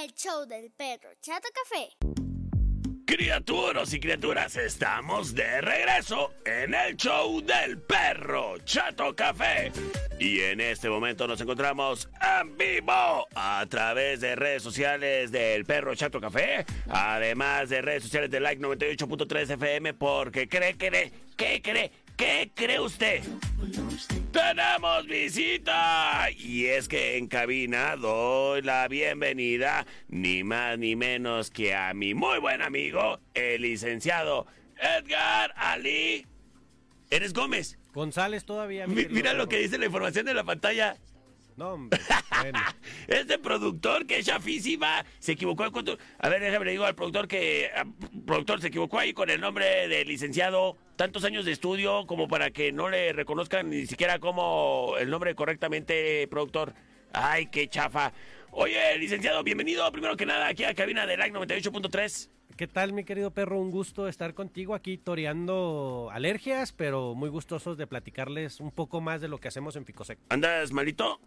El show del perro Chato Café. Criaturas y criaturas, estamos de regreso en el show del perro Chato Café. Y en este momento nos encontramos en vivo a través de redes sociales del perro Chato Café, además de redes sociales de Like 98.3 FM, porque cree, cree, ¿qué cree? ¿Qué cree usted? ¡Tenemos visita! Y es que en cabina doy la bienvenida, ni más ni menos que a mi muy buen amigo, el licenciado Edgar Ali. ¿Eres Gómez? González todavía. Mi- mira lo que dice la información de la pantalla. No, hombre. Bueno. Este productor que es chafísima se equivocó. A ver, déjame le digo al productor que. productor se equivocó ahí con el nombre del licenciado. Tantos años de estudio como para que no le reconozcan ni siquiera como el nombre correctamente, productor. Ay, qué chafa. Oye, licenciado, bienvenido primero que nada aquí a cabina de LAC 98.3. ¿Qué tal, mi querido perro? Un gusto estar contigo aquí toreando alergias, pero muy gustosos de platicarles un poco más de lo que hacemos en Ficosec. ¿Andas malito?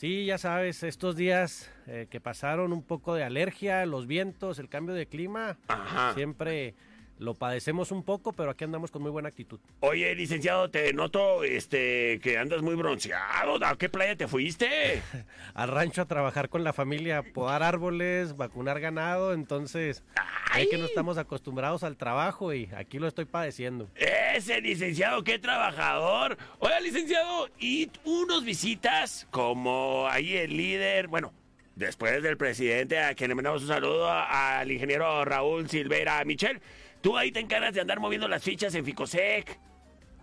Sí, ya sabes, estos días eh, que pasaron un poco de alergia, los vientos, el cambio de clima, Ajá. siempre lo padecemos un poco, pero aquí andamos con muy buena actitud. Oye, licenciado, te noto este que andas muy bronceado. ¿A qué playa te fuiste? Al rancho a trabajar con la familia, podar árboles, vacunar ganado, entonces hay que no estamos acostumbrados al trabajo y aquí lo estoy padeciendo. Ese licenciado, qué trabajador. Oiga, licenciado, y unos visitas como ahí el líder, bueno, después del presidente, a quien le mandamos un saludo al ingeniero Raúl Silveira Michel. Tú ahí te encargas de andar moviendo las fichas en Ficosec.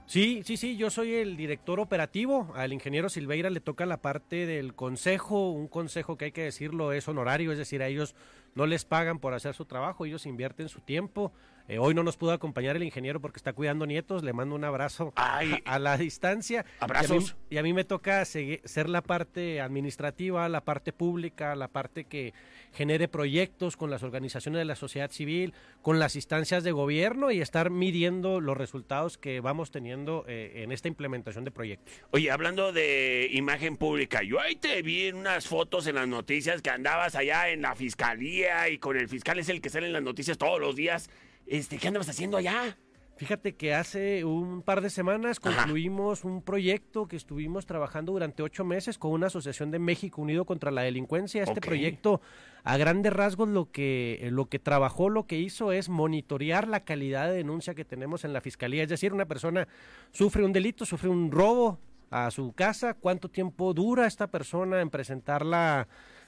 Sí, sí, sí, yo soy el director operativo. Al ingeniero Silveira le toca la parte del consejo, un consejo que hay que decirlo es honorario, es decir, a ellos no les pagan por hacer su trabajo, ellos invierten su tiempo. Eh, hoy no nos pudo acompañar el ingeniero porque está cuidando nietos, le mando un abrazo Ay. a la distancia. Abrazos. Y a mí, y a mí me toca ser la parte administrativa, la parte pública, la parte que genere proyectos con las organizaciones de la sociedad civil, con las instancias de gobierno y estar midiendo los resultados que vamos teniendo eh, en esta implementación de proyectos. Oye, hablando de imagen pública, yo ahí te vi en unas fotos en las noticias que andabas allá en la fiscalía y con el fiscal es el que sale en las noticias todos los días. Este, ¿qué andabas haciendo allá? Fíjate que hace un par de semanas Ajá. concluimos un proyecto que estuvimos trabajando durante ocho meses con una asociación de México Unido contra la Delincuencia. Este proyecto, a grandes rasgos, lo que, lo que trabajó, lo que hizo es monitorear la calidad de denuncia que tenemos en la fiscalía. Es decir, una persona sufre un delito, sufre un robo a su casa, cuánto tiempo dura esta persona en presentar la,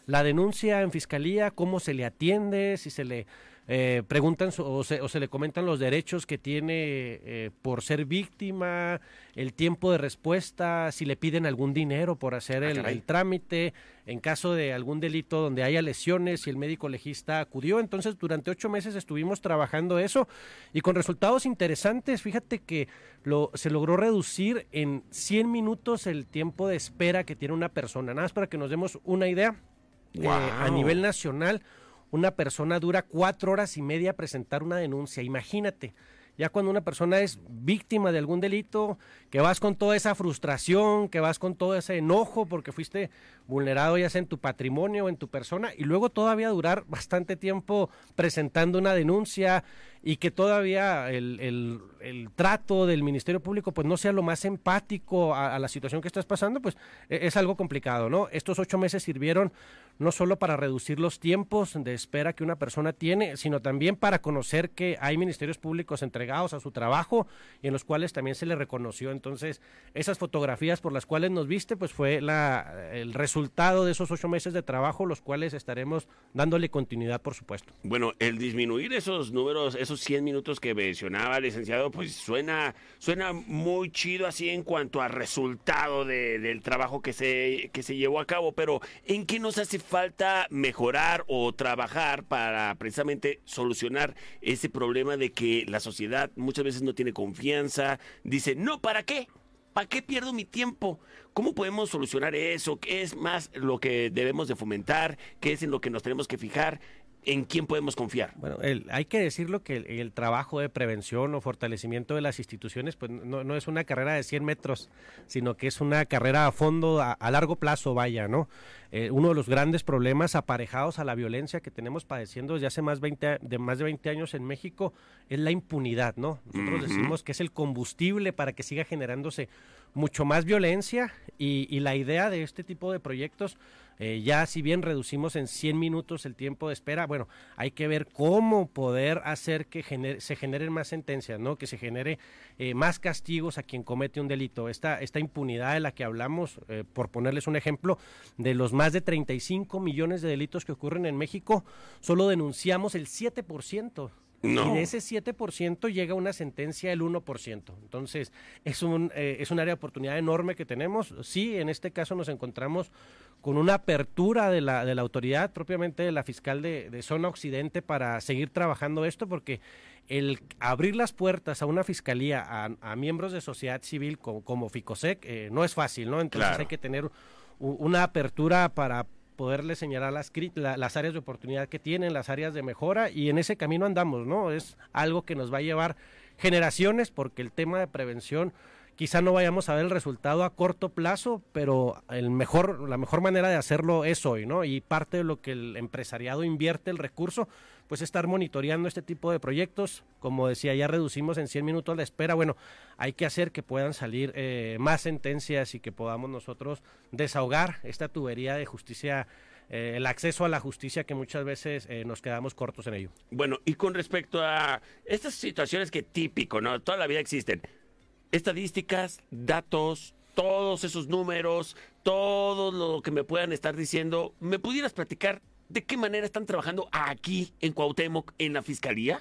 la denuncia en fiscalía, cómo se le atiende, si se le eh, preguntan o, se, o se le comentan los derechos que tiene eh, por ser víctima, el tiempo de respuesta, si le piden algún dinero por hacer Ah, el trámite, en caso de algún delito donde haya lesiones, si el médico legista acudió. Entonces, durante ocho meses estuvimos trabajando eso y con resultados interesantes. Fíjate que lo, se logró reducir en 100 minutos el tiempo de espera que tiene una persona. Nada más para que nos demos una idea. Eh, a nivel nacional, una persona dura cuatro horas y media presentar una denuncia. Imagínate, ya cuando una persona es víctima de algún delito, que vas con toda esa frustración, que vas con todo ese enojo porque fuiste vulnerado ya sea en tu patrimonio o en tu persona, y luego todavía durar bastante tiempo presentando una denuncia y que todavía el, el- el trato del Ministerio Público pues no sea lo más empático a, la situación que estás pasando, pues e- es algo complicado, ¿no? Estos ocho meses sirvieron no solo para reducir los tiempos de espera que una persona tiene, sino también para conocer que hay ministerios públicos entregados a su trabajo y en los cuales también se le reconoció. Entonces, esas fotografías por las cuales nos viste, pues fue la, el resultado de esos ocho meses de trabajo, los cuales estaremos dándole continuidad, por supuesto. Bueno, el disminuir esos números, 100 minutos que mencionaba, licenciado, pues suena, suena muy chido así en cuanto a resultado de- del trabajo que se, que se llevó a cabo, pero ¿en qué nos hace falta mejorar o trabajar para precisamente solucionar ese problema de que la sociedad muchas veces no tiene confianza, dice, no, ¿para qué? ¿Para qué pierdo mi tiempo? ¿Cómo podemos solucionar eso? ¿Qué es más lo que debemos de fomentar? ¿Qué es en lo que nos tenemos que fijar? ¿En quién podemos confiar? Bueno, hay que decirlo que el, trabajo de prevención o fortalecimiento de las instituciones pues no, es una carrera de 100 metros, sino que es una carrera a fondo, a, largo plazo, vaya, ¿no? Eh, uno de los grandes problemas aparejados a la violencia que tenemos padeciendo desde hace más, 20, de más de 20 años en México es la impunidad, ¿no? Nosotros decimos que es el combustible para que siga generándose mucho más violencia y, la idea de este tipo de proyectos, eh, ya si bien reducimos en 100 minutos el tiempo de espera, bueno, hay que ver cómo poder hacer que se generen más sentencias, ¿no? Que se genere eh, más castigos a quien comete un delito. Esta, esta impunidad de la que hablamos, eh, por ponerles un ejemplo, de los más de 35 millones de delitos que ocurren en México, solo denunciamos el 7%. Y de ese 7% llega una sentencia del 1%. Entonces, es un, eh, es un área de oportunidad enorme que tenemos. Sí, en este caso nos encontramos con una apertura de la, de la autoridad, propiamente de la fiscal de, Zona Occidente, para seguir trabajando esto, porque el abrir las puertas a una fiscalía, a, miembros de sociedad civil como, como FICOSEC, eh, no es fácil, ¿no? Entonces hay que tener una apertura para poderle señalar las, las áreas de oportunidad que tienen, las áreas de mejora y en ese camino andamos, ¿no? Es algo que nos va a llevar generaciones porque el tema de prevención quizá no vayamos a ver el resultado a corto plazo, pero la mejor manera de hacerlo es hoy, ¿no? Y parte de lo que el empresariado invierte el recurso, pues estar monitoreando este tipo de proyectos. Como decía, ya reducimos en 100 minutos la espera. Bueno, hay que hacer que puedan salir eh, más sentencias y que podamos nosotros desahogar esta tubería de justicia eh, el acceso a la justicia que muchas veces eh, nos quedamos cortos en ello. Bueno, y con respecto a estas situaciones que típico, ¿no? Toda la vida existen estadísticas, datos, todos esos números, todo lo que me puedan estar diciendo, ¿me pudieras platicar de qué manera están trabajando aquí en Cuauhtémoc en la fiscalía?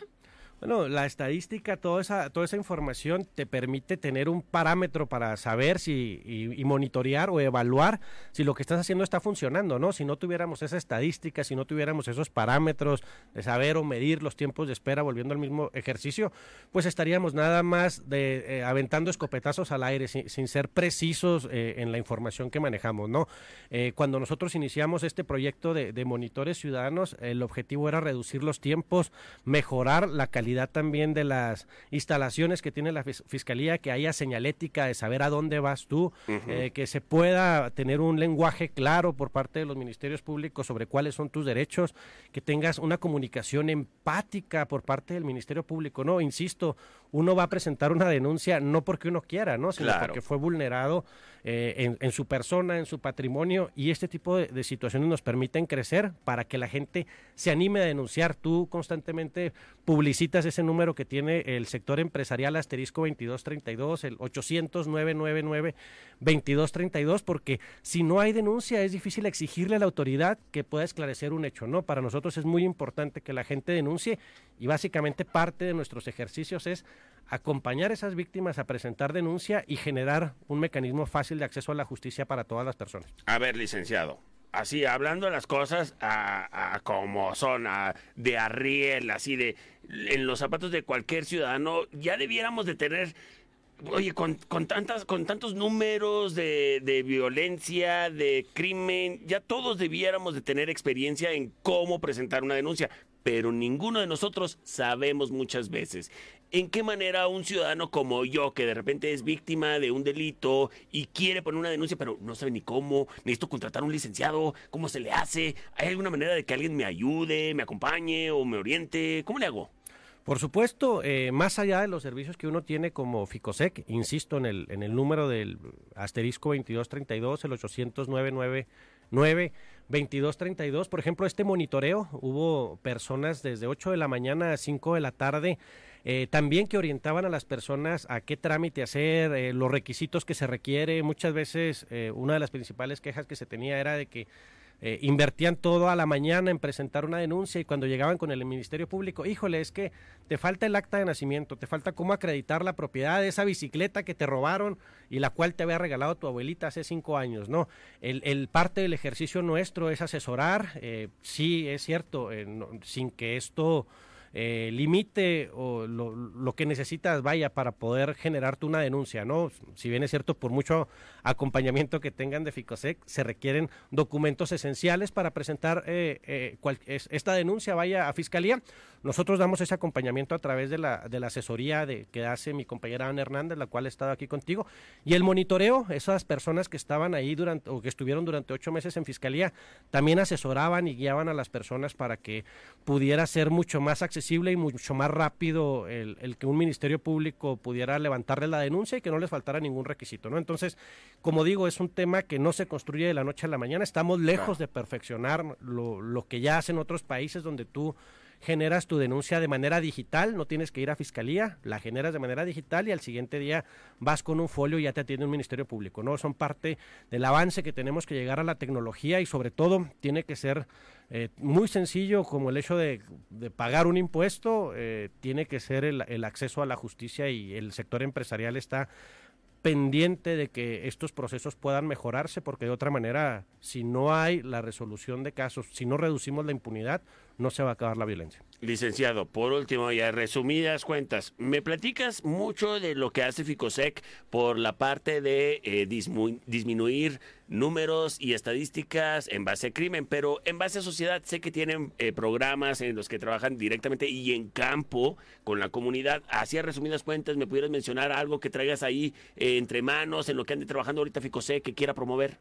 Bueno, la estadística, toda esa, toda esa información te permite tener un parámetro para saber si y, monitorear o evaluar si lo que estás haciendo está funcionando, ¿no? Si no tuviéramos esa estadística, si no tuviéramos esos parámetros de saber o medir los tiempos de espera volviendo al mismo ejercicio, pues estaríamos nada más de eh, aventando escopetazos al aire sin, ser precisos eh, en la información que manejamos, ¿no? Eh, cuando nosotros iniciamos este proyecto de, de monitores ciudadanos, el objetivo era reducir los tiempos, mejorar la calidad también de las instalaciones que tiene la fiscalía, que haya señalética de saber a dónde vas tú, eh, que se pueda tener un lenguaje claro por parte de los ministerios públicos sobre cuáles son tus derechos, que tengas una comunicación empática por parte del Ministerio Público. No, insisto, uno va a presentar una denuncia no porque uno quiera, ¿no? sino porque fue vulnerado eh, en, su persona, en su patrimonio, y este tipo de, situaciones nos permiten crecer para que la gente se anime a denunciar. Tú constantemente publicitas ese número que tiene el sector empresarial asterisco 2232, el 800 999 2232, porque si no hay denuncia es difícil exigirle a la autoridad que pueda esclarecer un hecho, ¿no? Para nosotros es muy importante que la gente denuncie y básicamente parte de nuestros ejercicios es acompañar a esas víctimas a presentar denuncia y generar un mecanismo fácil de acceso a la justicia para todas las personas. A ver, licenciado, así hablando de las cosas a, como son, de arriel, así de en los zapatos de cualquier ciudadano, ya debiéramos de tener Oye, con, con, tantas, con tantos números de, de, violencia, de crimen, ya todos debiéramos de tener experiencia en cómo presentar una denuncia, pero ninguno de nosotros sabemos muchas veces en qué manera un ciudadano como yo, que de repente es víctima de un delito y quiere poner una denuncia, pero no sabe ni cómo, necesito contratar un licenciado, cómo se le hace, ¿hay alguna manera de que alguien me ayude, me acompañe o me oriente? ¿Cómo le hago? Por supuesto, eh, más allá de los servicios que uno tiene como FICOSEC, insisto en el, en el número del asterisco 2232, el 809 2232, por ejemplo, este monitoreo, hubo personas desde 8 de la mañana a 5 de la tarde, eh, también que orientaban a las personas a qué trámite hacer, eh, los requisitos que se requiere. Muchas veces una de las principales quejas que se tenía era de que eh, invertían todo a la mañana en presentar una denuncia y cuando llegaban con el Ministerio Público, híjole, es que te falta el acta de nacimiento, te falta cómo acreditar la propiedad de esa bicicleta que te robaron y la cual te había regalado tu abuelita hace cinco años, ¿no? El, parte del ejercicio nuestro es asesorar, eh, sí, es cierto, eh, sin que esto eh, o lo, que necesitas, vaya, para poder generarte una denuncia, ¿no? Si bien es cierto, por mucho acompañamiento que tengan de FICOSEC, se requieren documentos esenciales para presentar eh, eh, esta denuncia, vaya a Fiscalía. Nosotros damos ese acompañamiento a través de la, de la asesoría de, que hace mi compañera Ana Hernández, la cual he estado aquí contigo, y el monitoreo, esas personas que estaban ahí durante, o que estuvieron durante ocho meses en Fiscalía, también asesoraban y guiaban a las personas para que pudiera ser mucho más accesible accesible y mucho más rápido el, el, que un ministerio público pudiera levantarle la denuncia y que no les faltara ningún requisito, ¿no? Entonces, como digo, es un tema que no se construye de la noche a la mañana, estamos lejos claro. de perfeccionar lo, lo que ya hacen otros países donde tú generas tu denuncia de manera digital, no tienes que ir a fiscalía, la generas de manera digital y al siguiente día vas con un folio y ya te atiende un ministerio público, ¿no? Son parte del avance que tenemos que llegar a la tecnología y sobre todo tiene que ser eh, muy sencillo como el hecho de, pagar un impuesto, eh, tiene que ser el acceso a la justicia y el sector empresarial está pendiente de que estos procesos puedan mejorarse, porque de otra manera, si no hay la resolución de casos, si no reducimos la impunidad, no se va a acabar la violencia. Licenciado, por último, ya resumidas cuentas, me platicas mucho de lo que hace Ficosec por la parte de eh, disminuir números y estadísticas en base a crimen, pero en base a sociedad sé que tienen eh, programas en los que trabajan directamente y en campo con la comunidad. Así a resumidas cuentas, ¿me pudieras mencionar algo que traigas ahí eh, entre manos en lo que ande trabajando ahorita Ficosec que quiera promover?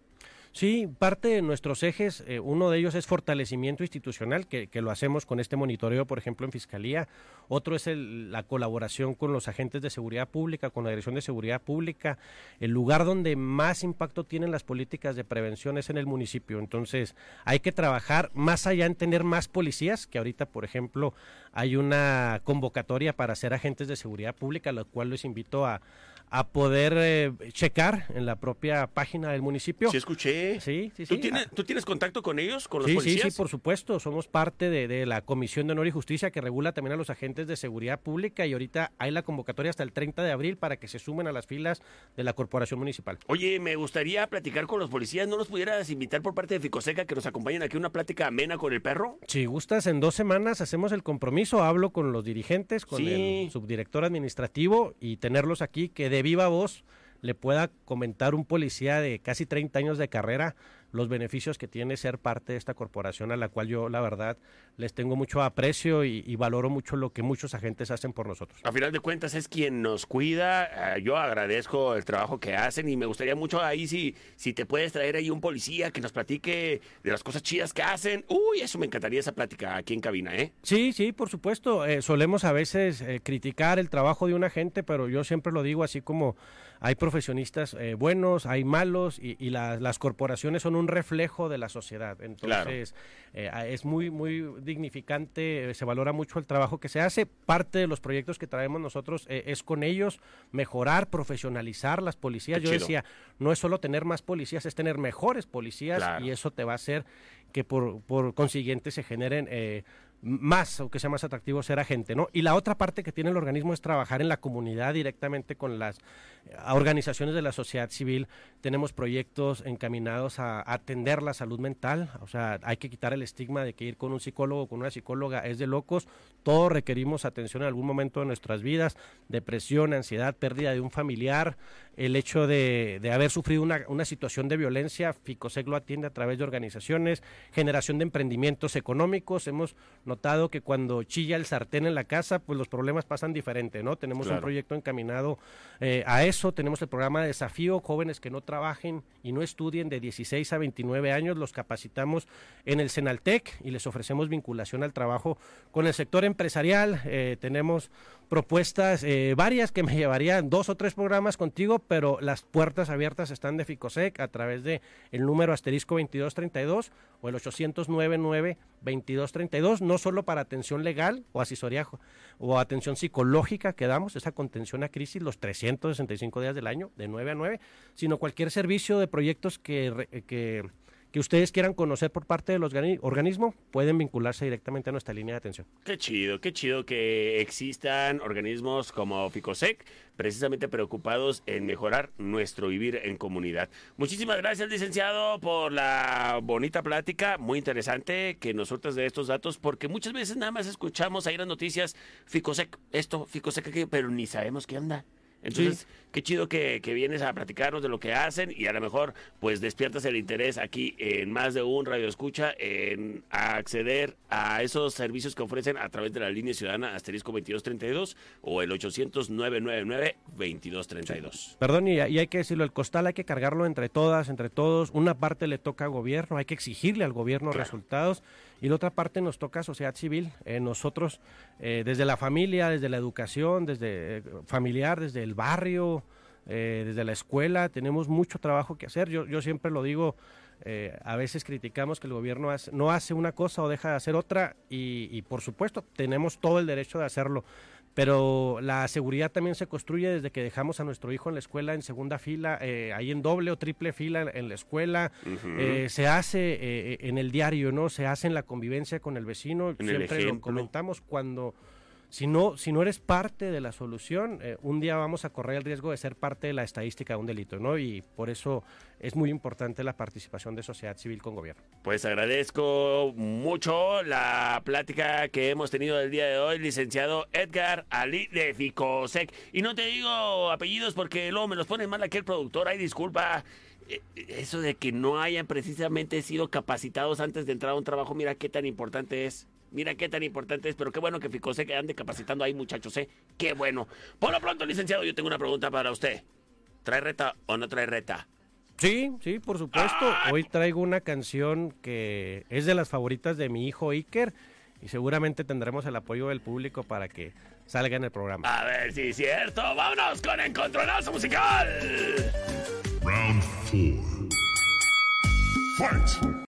Sí, parte de nuestros ejes, eh, uno de ellos es fortalecimiento institucional, que, que, lo hacemos con este monitoreo, por ejemplo, en Fiscalía. Otro es el, la colaboración con los agentes de seguridad pública, con la Dirección de Seguridad Pública. El lugar donde más impacto tienen las políticas de prevención es en el municipio. Entonces, hay que trabajar más allá en tener más policías, que ahorita, por ejemplo, hay una convocatoria para ser agentes de seguridad pública, lo cual les invito a, a poder eh, checar en la propia página del municipio. Sí, escuché. Sí, sí, ¿Tú sí. Tienes, ¿Tú tienes contacto con ellos, con los sí, policías? Sí, sí, por supuesto. Somos parte de, de, la Comisión de Honor y Justicia que regula también a los agentes de seguridad pública y ahorita hay la convocatoria hasta el 30 de abril para que se sumen a las filas de la Corporación Municipal. Oye, me gustaría platicar con los policías. ¿No los pudieras invitar por parte de Ficoseca que nos acompañen aquí a una plática amena con el perro? Si gustas, en dos semanas hacemos el compromiso. Hablo con los dirigentes, con sí. el subdirector administrativo y tenerlos aquí que de viva voz le pueda comentar un policía de casi 30 años de carrera los beneficios que tiene ser parte de esta corporación a la cual yo la verdad les tengo mucho aprecio y, y, valoro mucho lo que muchos agentes hacen por nosotros. A final de cuentas es quien nos cuida, uh, yo agradezco el trabajo que hacen y me gustaría mucho ahí si, si te puedes traer ahí un policía que nos platique de las cosas chidas que hacen. Uy, eso me encantaría esa plática aquí en cabina, ¿eh? Sí, sí, por supuesto. Eh, solemos a veces eh, criticar el trabajo de un agente, pero yo siempre lo digo así como hay profesionistas eh, buenos, hay malos y, y la, las corporaciones son un reflejo de la sociedad. Entonces, claro. eh, es muy, muy dignificante, eh, se valora mucho el trabajo que se hace. Parte de los proyectos que traemos nosotros eh, es con ellos mejorar, profesionalizar las policías. Qué Yo chido. decía, no es solo tener más policías, es tener mejores policías claro. y eso te va a hacer que por, por consiguiente se generen eh, más o que sea más atractivo ser agente, ¿no? Y la otra parte que tiene el organismo es trabajar en la comunidad directamente con las eh, organizaciones de la sociedad civil. Tenemos proyectos encaminados a, atender la salud mental, o sea, hay que quitar el estigma de que ir con un psicólogo o con una psicóloga es de locos. Todos requerimos atención en algún momento de nuestras vidas, depresión, ansiedad, pérdida de un familiar, el hecho de, de haber sufrido una, una, situación de violencia, FICOSEC lo atiende a través de organizaciones, generación de emprendimientos económicos, hemos notado que cuando chilla el sartén en la casa, pues los problemas pasan diferente, ¿no? Tenemos claro. un proyecto encaminado eh, a eso, tenemos el programa de desafío, jóvenes que no trabajen y no estudien de 16 a 29 años, los capacitamos en el Senaltec y les ofrecemos vinculación al trabajo con el sector empresarial, eh, tenemos propuestas eh, varias que me llevarían dos o tres programas contigo, pero las puertas abiertas están de Ficosec a través de el número asterisco 2232 o el 809 2232, no solo para atención legal o asesoría o atención psicológica que damos, esa contención a crisis los 365 días del año, de 9 a 9, sino cualquier servicio de proyectos que, que que ustedes quieran conocer por parte del organismo, pueden vincularse directamente a nuestra línea de atención. Qué chido, qué chido que existan organismos como Ficosec, precisamente preocupados en mejorar nuestro vivir en comunidad. Muchísimas gracias, licenciado, por la bonita plática, muy interesante que nosotros de estos datos, porque muchas veces nada más escuchamos ahí las noticias, Ficosec, esto, Ficosec, aquello, pero ni sabemos qué onda. Entonces, qué chido que, que, vienes a platicarnos de lo que hacen y a lo mejor pues despiertas el interés aquí en más de un radio escucha en acceder a esos servicios que ofrecen a través de la línea ciudadana asterisco 2232 o el 800 999 2232. Perdón, y, hay que decirlo, el costal hay que cargarlo entre todas, entre todos. Una parte le toca al gobierno, hay que exigirle al gobierno resultados y la otra parte nos toca a sociedad civil. Eh, nosotros, eh, desde la familia, desde la educación, desde eh, familiar, desde el barrio, desde la escuela, tenemos mucho trabajo que hacer. Yo, yo siempre lo digo, a veces criticamos que el gobierno no hace una cosa o deja de hacer otra y por supuesto tenemos todo el derecho de hacerlo. Pero la seguridad también se construye desde que dejamos a nuestro hijo en la escuela en segunda fila, eh, ahí en doble o triple fila en la escuela, eh, se hace eh, en el diario, ¿no? Se hace en la convivencia con el vecino, siempre lo comentamos cuando si no, si no eres parte de la solución, eh, un día vamos a correr el riesgo de ser parte de la estadística de un delito, ¿no? Y por eso es muy importante la participación de sociedad civil con gobierno. Pues agradezco mucho la plática que hemos tenido el día de hoy, licenciado Edgar Ali de Ficosec. Y no te digo apellidos porque luego me los pone mal aquí el productor, ay disculpa eh, eso de que no hayan precisamente sido capacitados antes de entrar a un trabajo, mira qué tan importante es. Mira qué tan importante es, pero qué bueno que Ficose que ande capacitando ahí, muchachos, ¿eh? Qué bueno. Por lo pronto, licenciado, yo tengo una pregunta para usted. ¿Trae reta o no trae reta? Sí, sí, por supuesto. Ah. Hoy traigo una canción que es de las favoritas de mi hijo Iker y seguramente tendremos el apoyo del público para que salga en el programa. A ver si es cierto. Vámonos con Encontronazo Musical. Round 4. Fight!